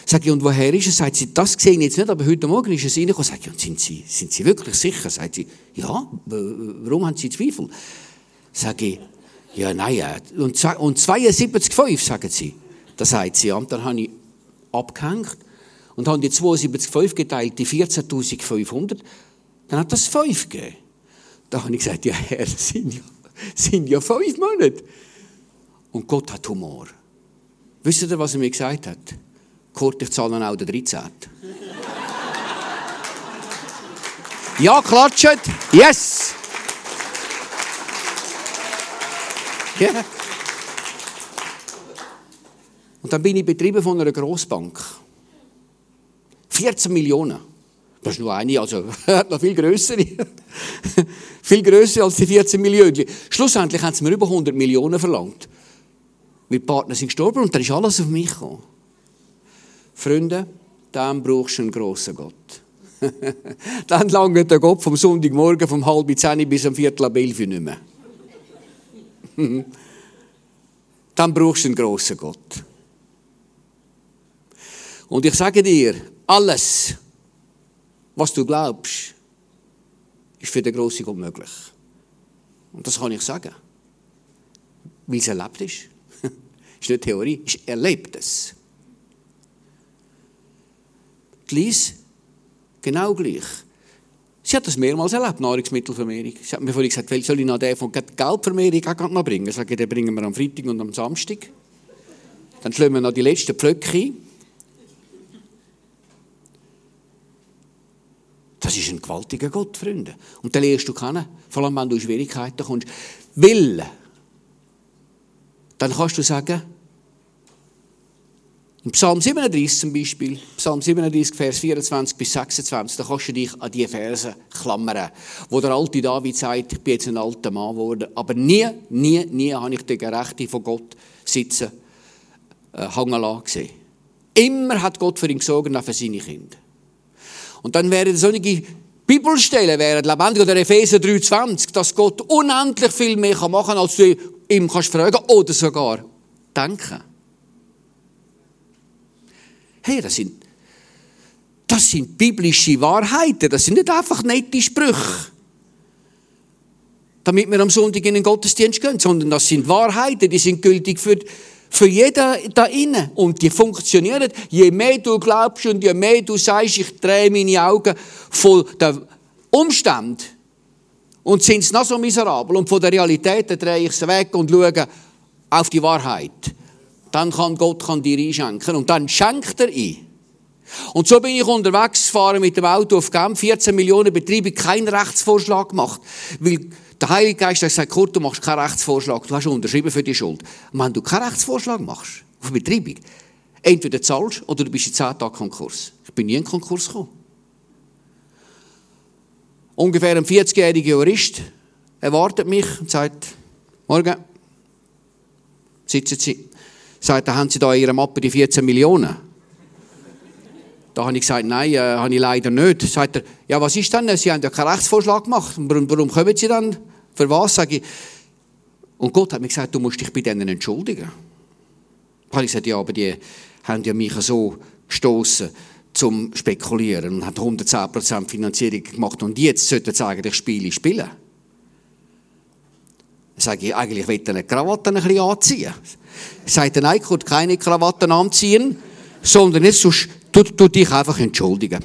Speaker 1: Sag ich, und woher ist es? Sagt sie, das sehe ich jetzt nicht, aber heute Morgen ist es reingekommen. Sag ich, und sind Sie, sind sie wirklich sicher? Sagt sie, ja, warum haben Sie Zweifel? Sag ich, ja, nein, ja. Und, und 72,5, sagen sie. Da sagt sie, und dann habe ich abgehängt und habe die 72,5 geteilt, die 14.500, dann hat das 5 gegeben. Da habe ich gesagt, ja, Herr, das [laughs] sind ja, sind ja fünf Monate. Und Gott hat Humor. Wisst ihr, was er mir gesagt hat? Kurt, ich zahle auch den 13. [laughs] ja, klatscht. Yes. Ja. Und dann bin ich betrieben von einer Grossbank. 14 Millionen. Das ist nur eine, also [laughs] noch viel größere. [laughs] viel grösser als die 14 Millionen. Schlussendlich haben sie mir über 100 Millionen verlangt. Meine Partner sind gestorben und dann ist alles auf mich gekommen. Freunde, dann brauchst du einen grossen Gott. [laughs] dann lange der Gott vom Sonntagmorgen vom halb zehn bis um viertel ab elf nicht mehr. [laughs] dann brauchst du einen grossen Gott. Und ich sage dir, alles, was du glaubst, ist für den grossen Gott möglich. Und das kann ich sagen. Weil es erlebt ist. Ist nicht Theorie, ist erlebt es. Die Lies, genau gleich. Sie hat das mehrmals erlebt, Nahrungsmittelvermehrung. Sie hat mir vorhin gesagt, soll ich noch den von Geldvermehrung auch noch bringen? Ich sage, den bringen wir am Freitag und am Samstag. Dann schlagen wir noch die letzten Pflöcke ein. Das ist ein gewaltiger Gott, Freunde. Und den lernst du kennen, vor allem wenn du in Schwierigkeiten kommst. Will. Dann kannst du sagen, im Psalm 37 zum Beispiel, Psalm 37, Vers 24 bis 26, da kannst du dich an die Verse klammern, wo der alte David sagt, ich bin jetzt ein alter Mann geworden, aber nie, nie, nie habe ich den Gerechten von Gott sitzen, äh, hängen lassen gesehen. Immer hat Gott für ihn gesorgt, auch für seine Kinder. Und dann wären solche Bibelstellen wären lebendig oder Epheser 3,20, dass Gott unendlich viel mehr machen kann, als du ihm kannst fragen oder sogar denken. Hey, das sind, das sind biblische Wahrheiten, das sind nicht einfach nette Sprüche. Damit wir am Sonntag in den Gottesdienst gehen, sondern das sind Wahrheiten, die sind gültig für, für jeden da innen. Und die funktionieren. Je mehr du glaubst und je mehr du sagst, ich drehe meine Augen von den Umständen und sind es noch so miserabel und von der Realität drehe ich sie weg und schaue auf die Wahrheit. Dann kann Gott kann dir einschenken und dann schenkt er ein. Und so bin ich unterwegs gefahren mit dem Auto auf Genf, 14 Millionen Betriebe, keinen Rechtsvorschlag gemacht, weil der Heilige Geist hat gesagt, Kurt, du machst keinen Rechtsvorschlag, du hast unterschrieben für die Schuld. Und wenn du keinen Rechtsvorschlag machst, auf Betreibung, entweder zahlst oder du bist in 10 Tagen Konkurs. Ich bin nie in Konkurs gekommen. Ungefähr ein 40-jähriger Jurist erwartet mich und sagt, morgen, sitzen Sie. Sagt, da haben Sie da in Ihrer Mappe die 14 Millionen. Da habe ich gesagt, nein, äh, habe ich leider nicht. Sagt er, ja, was ist denn? Sie haben ja keinen Rechtsvorschlag gemacht. Warum, warum kommen Sie dann? Für was? Sage ich. Und Gott hat mir gesagt, du musst dich bei denen entschuldigen. Da habe ich gesagt, ja, aber die haben ja mich so gestoßen zum Spekulieren und haben 110% Finanzierung gemacht und jetzt sollten sie eigentlich Spiele spielen. Sage ich, eigentlich will eine Krawatte ein bisschen anziehen. Sagt er, nein, ich keine Krawatten anziehen, sondern jetzt sonst Du, du dich einfach entschuldigen.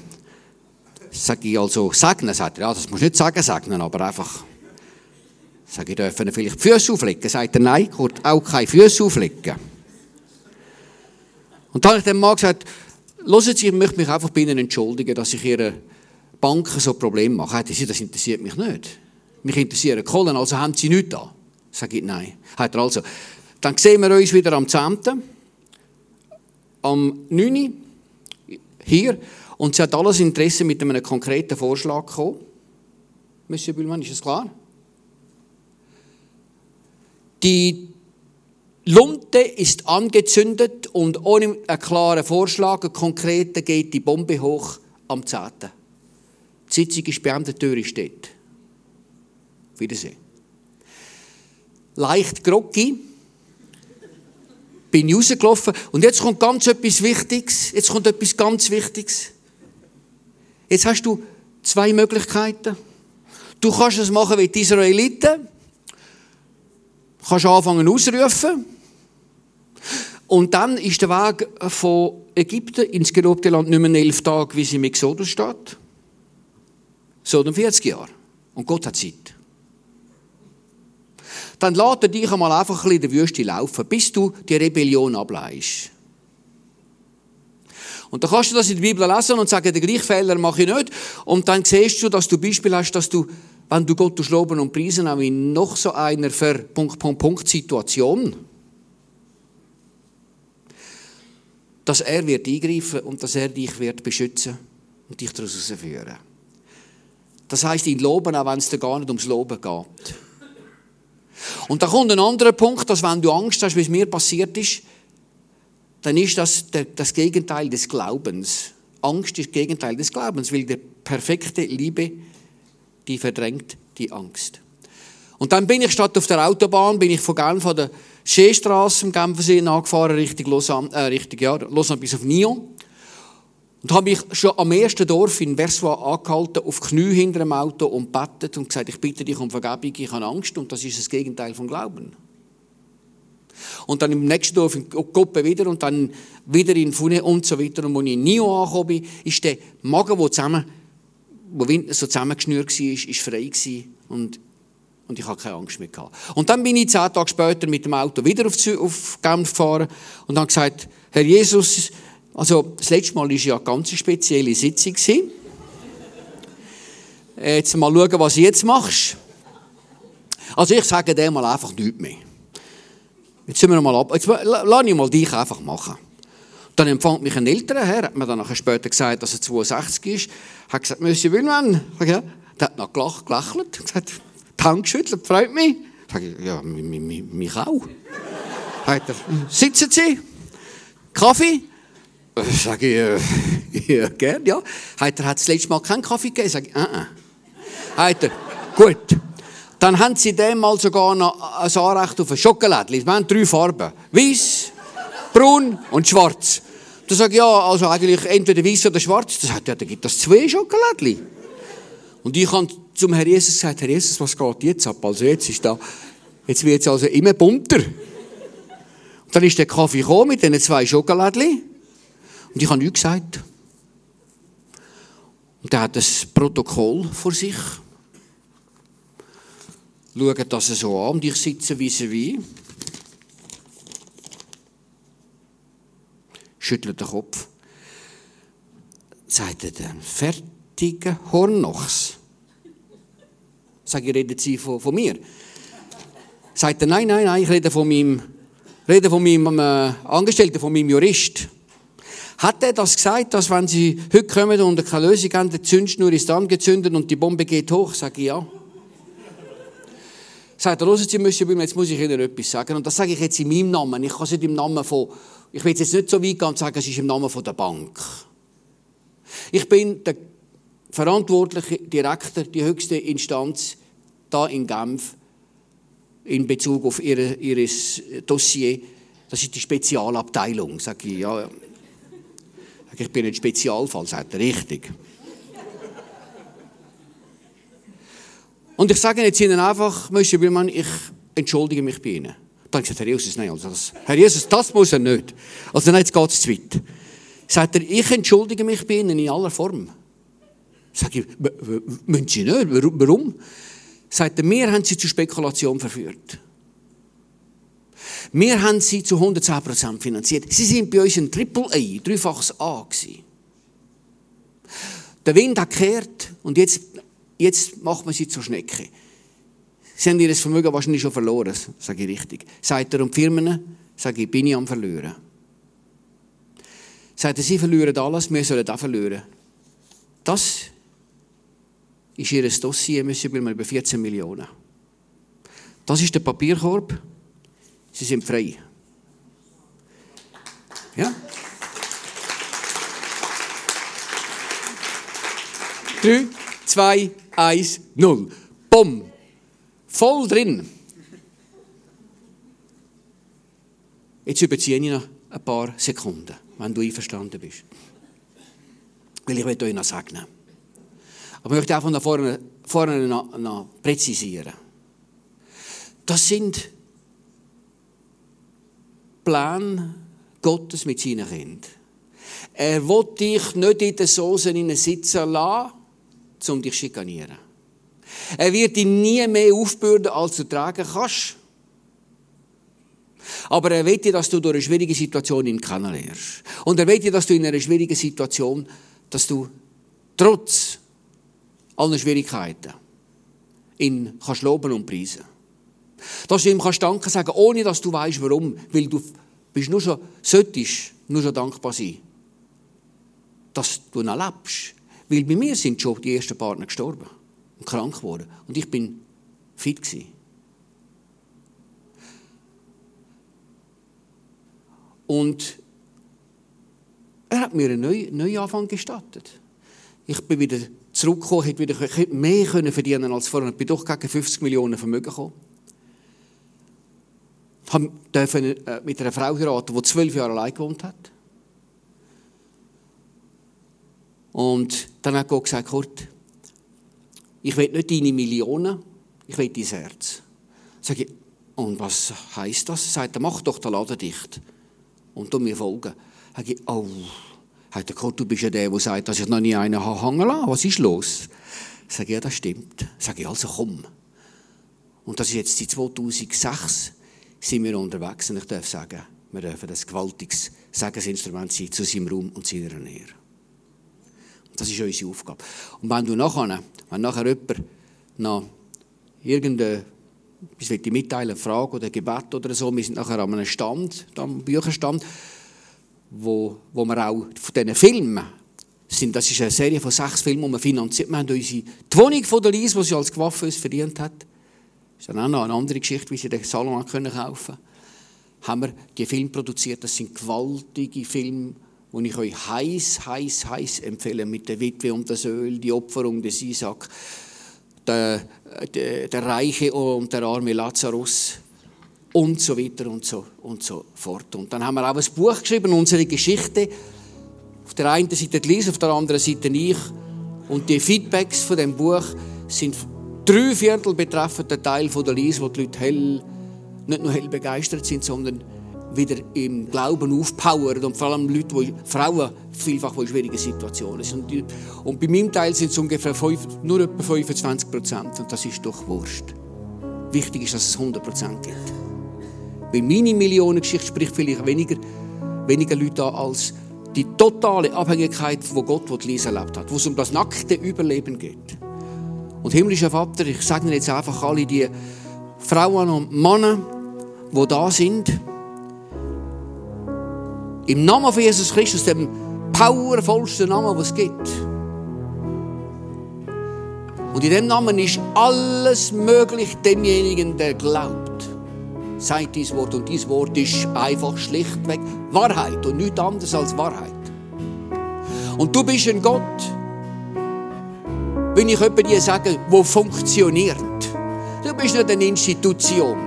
Speaker 1: Sag ich also segnen, sagt er, ja, das muss nicht sagen segnen, aber einfach. Sag ich, dürfen vielleicht die Füße auflegen? Sagt er, nein, Kurt, auch keine Füße auflegen. Und dann habe ich dem Mann gesagt, hören Sie, ich möchte mich einfach bei Ihnen entschuldigen, dass ich Ihre Bank so Probleme mache. Sie, das interessiert mich nicht. Mich interessieren Kohlen, also haben Sie nichts da? Sag ich, nein. Hat er also. Dann sehen wir uns wieder am 10. Am 9 hier. Und sie hat alles Interesse mit einem konkreten Vorschlag gekommen. Monsieur Bühlmann, ist das klar? Die Lunte ist angezündet und ohne einen klaren Vorschlag, einen konkreten, geht die Bombe hoch am 10. Die Sitzung ist beendet, die Tür steht. Wiedersehen. Leicht groggy bin ich rausgelaufen und jetzt kommt ganz etwas Wichtiges. Jetzt kommt etwas ganz Wichtiges. Jetzt hast du zwei Möglichkeiten. Du kannst es machen wie die Israeliten. Du kannst anfangen ausrufen. Und dann ist der Weg von Ägypten ins gelobte Land nicht mehr elf Tage, wie es im Exodus steht, sondern 40 Jahre. Und Gott hat Zeit dann er dich einmal einfach ein in der Wüste laufen, bis du die Rebellion ableist. Und dann kannst du das in der Bibel lesen und sagen, den gleichen Fehler mache ich nicht. Und dann siehst du, dass du Beispiel hast, dass du, wenn du Gott loben und preisen, auch in noch so einer Ver Punkt, Punkt, Punkt Situation, dass er wird eingreifen und dass er dich wird beschützen und dich daraus herausführen. Das heißt, ihn loben, auch wenn es dir gar nicht ums Loben geht. Und da kommt ein anderer Punkt, dass wenn du Angst hast, wie es mir passiert ist, dann ist das das Gegenteil des Glaubens. Angst ist das Gegenteil des Glaubens, weil die perfekte Liebe, die verdrängt die Angst. Und dann bin ich statt auf der Autobahn, bin ich von Genf von der Seestraße im Genfersee nachgefahren, Richtung Lausanne, äh, Richtung, ja, Lausanne bis auf Nyon. Und habe mich schon am ersten Dorf in Versoix angehalten, auf Knie hinter dem Auto und bettet und gesagt, ich bitte dich um Vergebung, ich habe Angst und das ist das Gegenteil vom Glauben. Und dann im nächsten Dorf in Koppe wieder und dann wieder in Fune und so weiter. Und als ich in Nio angekommen bin, ist der Magen, der zusammen, wo so zusammengeschnürt war, ist, frei. Und, und ich hatte keine Angst mehr. Gehabt. Und dann bin ich zehn Tage später mit dem Auto wieder auf, auf Genf gefahren und habe gesagt, Herr Jesus, also das letzte Mal war ja eine ganz spezielle Sitzung. Jetzt mal schauen, was du jetzt machst. Also ich sage dem mal einfach nichts mehr. Jetzt sind wir mal ab. Jetzt lass ich mal dich einfach machen. Dann empfängt mich ein älterer Herr, hat mir dann nachher später gesagt, dass er 62 ist, hat gesagt, Monsieur Willmann, der hat noch gelächelt, [laughs] gesagt, die Hand geschüttelt, freut mich. Sag ich, ja, mich auch. Hat er, sitzen Sie? Kaffee? Sag ich, äh, [laughs] ja, gern, ja. Hat er hat das letzte Mal keinen Kaffee gegeben? Sag ich, äh, äh. Hat er, gut. Dann haben sie dem mal sogar noch ein Anrecht auf ein Schokolade. Wir haben drei Farben. Weiß, braun und schwarz. Da sage ich, ja, also eigentlich entweder weiß oder schwarz. Da sagt er, ja, dann gibt es zwei Schokolade. Und ich habe zum Herrn Jesus gesagt, Herr Jesus, was geht jetzt ab? Also jetzt ist da, jetzt wird es also immer bunter. Und dann ist der Kaffee gekommen mit diesen zwei Schokoladen. Und ich habe nichts gesagt. Und er hat das Protokoll vor sich schauen das so an und ich sitze wie. Schüttelt den Kopf. Sagt er dann, fertige Hornochs. Sag ich, reden Sie von, von mir? Sagt er, nein, nein, nein, ich rede von meinem, rede von meinem äh, Angestellten, von meinem Jurist. Hat er das gesagt, dass wenn Sie heute kommen und keine Lösung haben, die Zündschnur ist angezündet und die Bombe geht hoch? Sag ich, ja sagt er, Sie, müssen bei mir, jetzt muss ich Ihnen etwas sagen. Und das sage ich jetzt in meinem Namen. Ich kann es nicht im Namen von, ich will jetzt nicht so weit gehen und sagen, es ist im Namen von der Bank. Ich bin der verantwortliche Direktor, die höchste Instanz da in Genf in Bezug auf ihre, ihr Dossier. Das ist die Spezialabteilung. Sage ich, ja. Ich bin ein Spezialfall, sagt er, richtig. Und ich sage jetzt Ihnen einfach, Monsieur Billmann, ich entschuldige mich bei Ihnen. Dann gesagt, Herr Jesus, nein, also das, Herr Jesus, das muss er nicht. Also nein, jetzt geht es zu weit. Sagt er, ich entschuldige mich bei Ihnen in aller Form. Sag ich, müssen Sie nicht? Warum? Sagt er, wir haben Sie zur Spekulation verführt. Wir haben Sie zu 110% finanziert. Sie sind bei uns ein Triple A, dreifaches A gewesen. Der Wind hat gekehrt und jetzt jetzt macht man sie zur Schnecke. Sie haben ihr Vermögen wahrscheinlich schon verloren, sage ich richtig. Sagt er um die Firmen, sage ich, bin ich am Verlieren. Sagt er, sie verlieren alles, wir sollen auch verlieren. Das ist ihr Dossier, müssen wir über 14 Millionen. Das ist der Papierkorb. Sie sind frei. Ja? Drei, zwei, 1, 0. Bumm. Voll drin. Jetzt überziehe ich noch ein paar Sekunden, wenn du einverstanden bist. Weil ich möchte euch noch segnen. Aber ich möchte einfach noch vorne, vorne noch, noch präzisieren. Das sind Pläne Gottes mit seinen Kindern. Er will dich nicht in den Soßen sitzen lassen, um dich zu schikanieren. Er wird dich nie mehr aufbürden, als du tragen kannst. Aber er will dir, dass du durch eine schwierige Situation ihn kennenlernst. Und er will dir, dass du in einer schwierigen Situation, dass du trotz aller Schwierigkeiten ihn kannst loben und preisen. Dass du ihm kannst Danke sagen, ohne dass du weißt, warum. Weil du bist nur schon, solltest nur schon dankbar sein, dass du noch lebst. Weil bei mir sind schon die ersten Partner gestorben und krank geworden. Und ich bin fit gewesen. Und er hat mir einen Neuanfang gestattet. Ich bin wieder zurückgekommen, hätte wieder mehr können verdienen als vorher. Ich bin doch gegen 50 Millionen Vermögen gekommen. Ich durfte äh, mit einer Frau heiraten, die zwölf Jahre allein gewohnt hat. Und dann hat Gott gesagt, Kurt, ich will nicht deine Millionen, ich will dein Herz. Sag ich, und was heisst das? Sagt er, mach doch den Laden dicht und du mir folgen. Sag ich, oh, hat der Kurt, du bist ja der, der sagt, dass ich noch nie einen hängen lassen Was ist los? Sag ich, ja, das stimmt. Sag ich, also komm. Und das ist jetzt die 2006 sind wir unterwegs und ich darf sagen, wir dürfen ein gewaltiges Segensinstrument sein zu seinem Raum und seiner Nähe. Das ist unsere Aufgabe. Und wenn du nachher, wenn nachher jemand noch irgendeine ich will die Frage oder Gebet oder so, wir sind nachher an einem Stand, am Bücherstand, wo, wo wir auch von diesen Filmen sind, das ist eine Serie von sechs Filmen, die wir finanziert. Wir haben die Wohnung von der Lies, die sie als Gewaffe verdient hat, das ist dann auch noch eine andere Geschichte, wie sie den Salon können haben wir die Filme produziert. Das sind gewaltige Filme, die ich euch heiß, heiß, heiß empfehle, mit der Witwe und das Öl, die Opferung des Isaac, der, der, der Reiche und der arme Lazarus und so weiter und so, und so fort. Und dann haben wir auch ein Buch geschrieben, unsere Geschichte. Auf der einen Seite die Lise, auf der anderen Seite ich. Und die Feedbacks von dem Buch sind drei Viertel betreffen den Teil von der Lise, wo die Leute hell, nicht nur hell begeistert sind, sondern wieder im Glauben aufpowern und vor allem Leute, die, Frauen vielfach, in schwierigen Situationen sind. Und, und bei meinem Teil sind es ungefähr fünf, nur etwa 25 Prozent und das ist doch Wurscht. Wichtig ist, dass es 100 Prozent gibt. Weil meine Millionengeschichte spricht vielleicht weniger, weniger Leute an als die totale Abhängigkeit, wo Gott, wo Lisa erlebt hat, wo es um das nackte Überleben geht. Und himmlischer Vater, ich sage jetzt einfach alle die Frauen und Männer, die da sind, im Namen von Jesus Christus, dem powervollsten Namen, was es gibt. Und in dem Namen ist alles möglich demjenigen, der glaubt sagt dieses Wort. Und dieses Wort ist einfach schlichtweg Wahrheit und nichts anderes als Wahrheit. Und du bist ein Gott, wenn ich jemand dir sage, wo funktioniert. Du bist nicht eine Institution.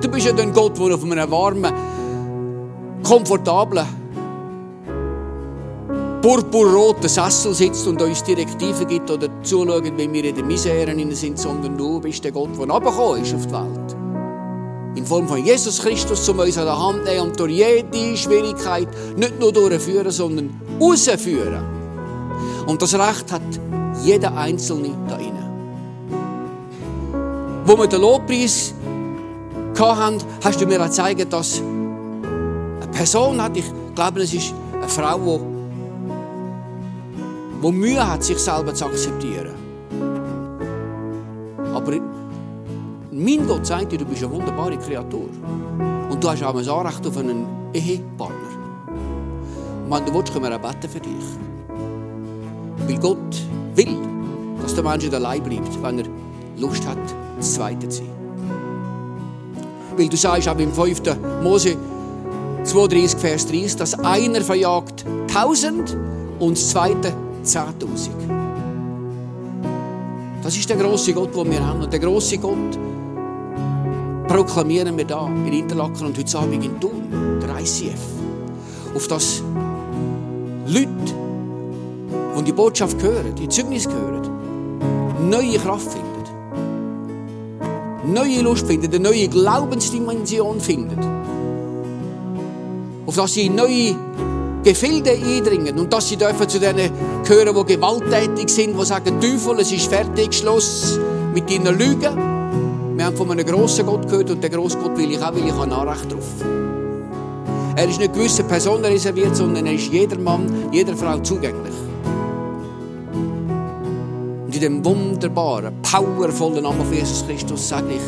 Speaker 1: Du bist nicht ein Gott, der auf einem warmen, komfortablen, purpurroten Sessel sitzt und uns Direktiven gibt oder zuschaut, wenn wir in den Miseren sind, sondern du bist der Gott, der runtergekommen ist auf die Welt in Form von Jesus Christus, um uns an der Hand nehmen und durch jede Schwierigkeit nicht nur durchführen, sondern rausführen. Und das Recht hat jeder Einzelne da innen. Wo wir den Lobpreis hatten, hast du mir gezeigt, dass eine Person hat, ich glaube, es ist eine Frau, die, die Mühe hat, sich selber zu akzeptieren. Aber mein Gott sagt dir, du bist eine wunderbare Kreatur. Und du hast auch ein Anrecht auf einen Ehepartner. Und wenn du willst, können wir auch beten für dich. Weil Gott will, dass der Mensch allein bleibt, wenn er Lust hat, das Zweite zu sein. Weil du sagst auch im 5. Mose 32, Vers 30, dass einer verjagt 1000 und das Zweite 10.000. Das ist der große Gott, den wir haben. Und der große Gott, proklamieren wir da in Interlaken und heute Abend in Thun, der ICF, auf das Leute, die die Botschaft hören, die Zeugnis hören, neue Kraft finden, neue Lust finden, eine neue Glaubensdimension finden, auf das sie neue Gefilde eindringen und dass sie dürfen zu denen gehören, die gewalttätig sind, die sagen, Teufel, es ist fertig, Schluss mit deinen Lügen Wir haben von einem grossen Gott gehört und der grosse Gott will ich auch, weil ich habe Anrecht drauf. Er ist nicht gewissen Personen reserviert, sondern er ist jeder Mann, jeder Frau zugänglich. Und in dem wunderbaren, powervollen Namen von Jesus Christus sage ich,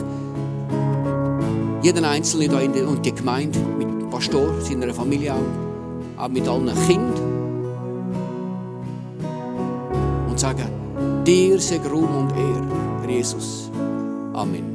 Speaker 1: jeden Einzelnen hier in und die Gemeinde, mit dem Pastor, seiner Familie auch, auch mit allen Kindern, und sagen, dir sei Ruhm und Ehre, Jesus. Amen.